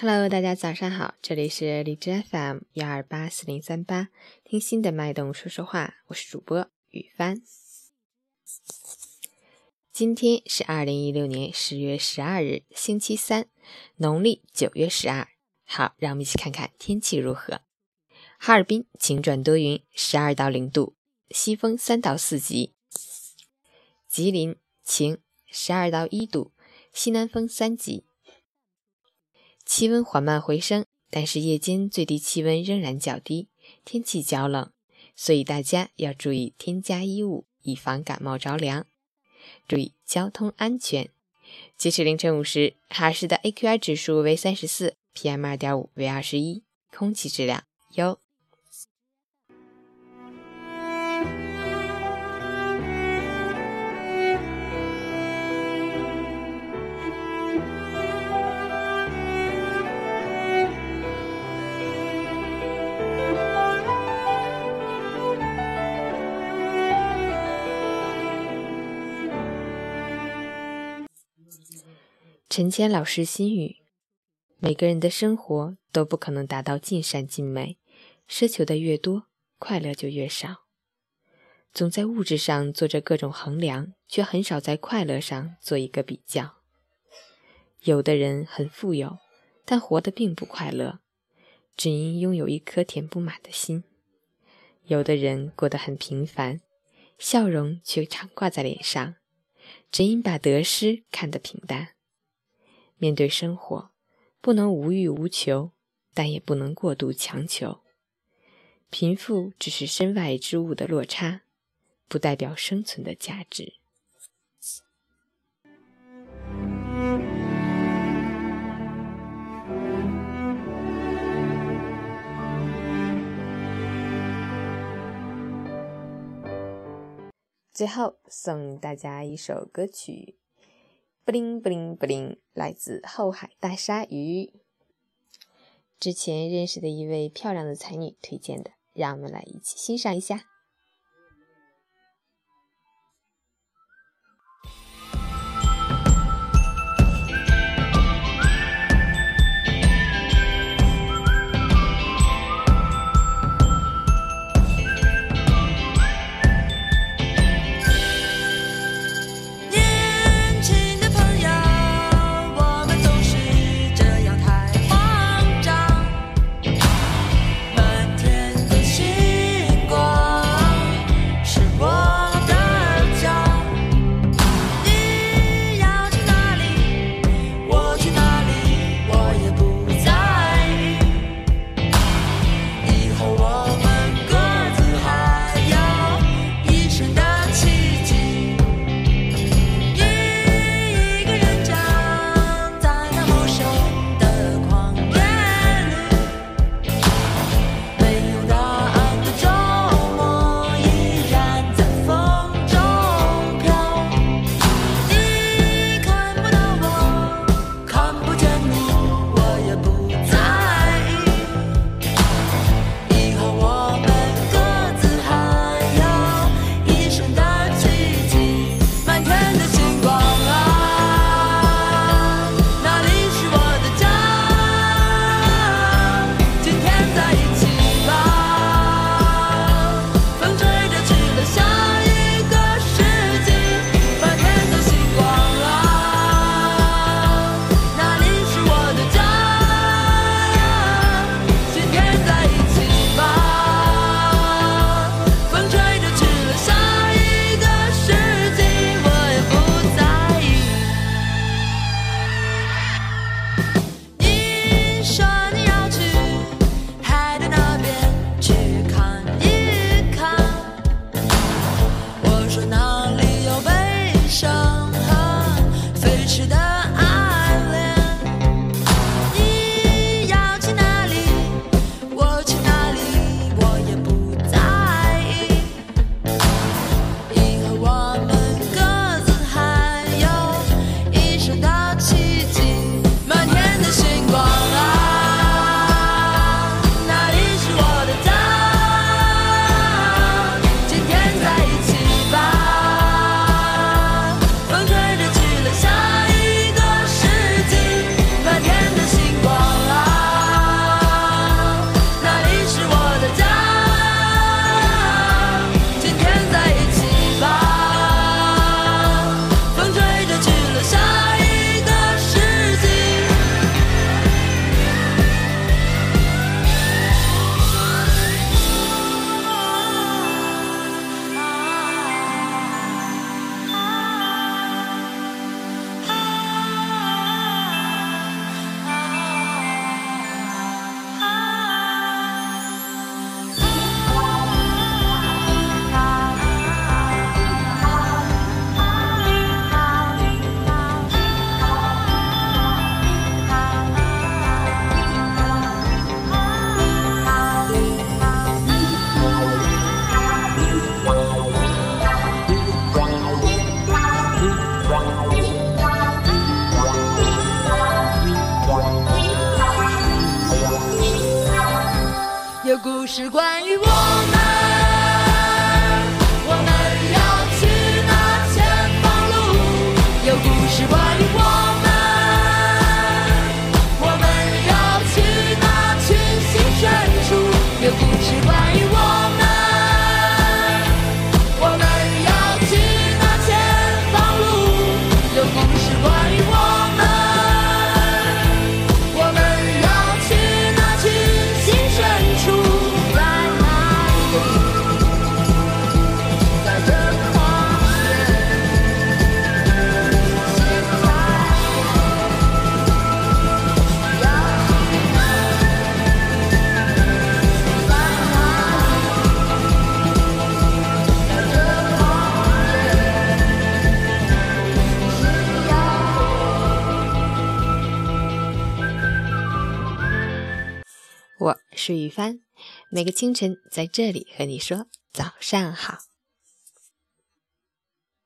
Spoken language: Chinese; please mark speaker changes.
Speaker 1: Hello，大家早上好，这里是荔枝 FM 幺二八四零三八，听心的脉动说说话，我是主播雨帆。今天是二零一六年十月十二日，星期三，农历九月十二。好，让我们一起看看天气如何。哈尔滨晴转多云，十二到零度，西风三到四级。吉林晴，十二到一度，西南风三级。气温缓慢回升，但是夜间最低气温仍然较低，天气较冷，所以大家要注意添加衣物，以防感冒着凉。注意交通安全。截止凌晨五时，哈市的 AQI 指数为三十四，PM 二点五为二十一，空气质量优。陈谦老师心语：每个人的生活都不可能达到尽善尽美，奢求的越多，快乐就越少。总在物质上做着各种衡量，却很少在快乐上做一个比较。有的人很富有，但活得并不快乐，只因拥有一颗填不满的心；有的人过得很平凡，笑容却常挂在脸上，只因把得失看得平淡。面对生活，不能无欲无求，但也不能过度强求。贫富只是身外之物的落差，不代表生存的价值。最后送大家一首歌曲。布灵布灵布灵，来自后海大鲨鱼。之前认识的一位漂亮的才女推荐的，让我们来一起欣赏一下。
Speaker 2: 有故事关于我们。
Speaker 1: 是雨帆，每个清晨在这里和你说早上好。